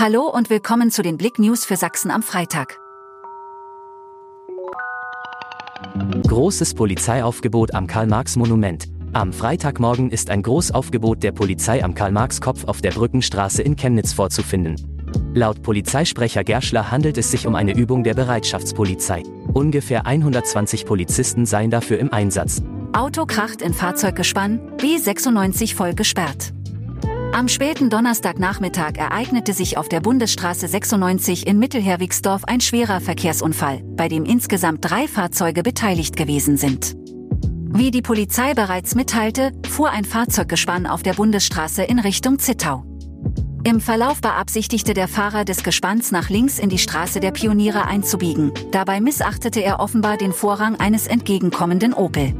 Hallo und willkommen zu den Blick News für Sachsen am Freitag. Großes Polizeiaufgebot am Karl-Marx-Monument. Am Freitagmorgen ist ein Großaufgebot der Polizei am Karl-Marx-Kopf auf der Brückenstraße in Chemnitz vorzufinden. Laut Polizeisprecher Gerschler handelt es sich um eine Übung der Bereitschaftspolizei. Ungefähr 120 Polizisten seien dafür im Einsatz. Auto kracht in Fahrzeuggespann, B96 voll gesperrt. Am späten Donnerstagnachmittag ereignete sich auf der Bundesstraße 96 in Mittelherwigsdorf ein schwerer Verkehrsunfall, bei dem insgesamt drei Fahrzeuge beteiligt gewesen sind. Wie die Polizei bereits mitteilte, fuhr ein Fahrzeuggespann auf der Bundesstraße in Richtung Zittau. Im Verlauf beabsichtigte der Fahrer des Gespanns nach links in die Straße der Pioniere einzubiegen. Dabei missachtete er offenbar den Vorrang eines entgegenkommenden Opel.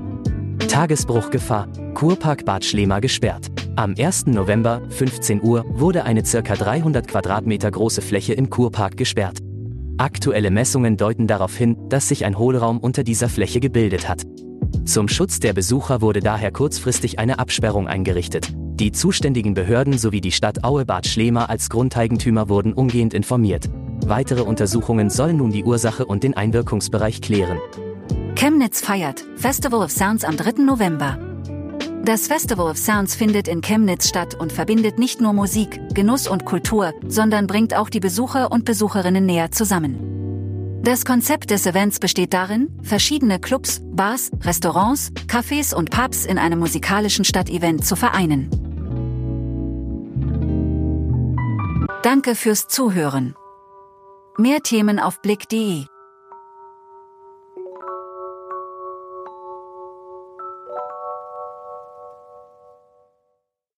Tagesbruchgefahr. Kurpark Bad Schlema gesperrt. Am 1. November, 15 Uhr, wurde eine ca. 300 Quadratmeter große Fläche im Kurpark gesperrt. Aktuelle Messungen deuten darauf hin, dass sich ein Hohlraum unter dieser Fläche gebildet hat. Zum Schutz der Besucher wurde daher kurzfristig eine Absperrung eingerichtet. Die zuständigen Behörden sowie die Stadt Aue-Bad Schlema als Grundeigentümer wurden umgehend informiert. Weitere Untersuchungen sollen nun die Ursache und den Einwirkungsbereich klären. Chemnitz feiert Festival of Sounds am 3. November. Das Festival of Sounds findet in Chemnitz statt und verbindet nicht nur Musik, Genuss und Kultur, sondern bringt auch die Besucher und Besucherinnen näher zusammen. Das Konzept des Events besteht darin, verschiedene Clubs, Bars, Restaurants, Cafés und Pubs in einem musikalischen Stadtevent zu vereinen. Danke fürs Zuhören. Mehr Themen auf blick.de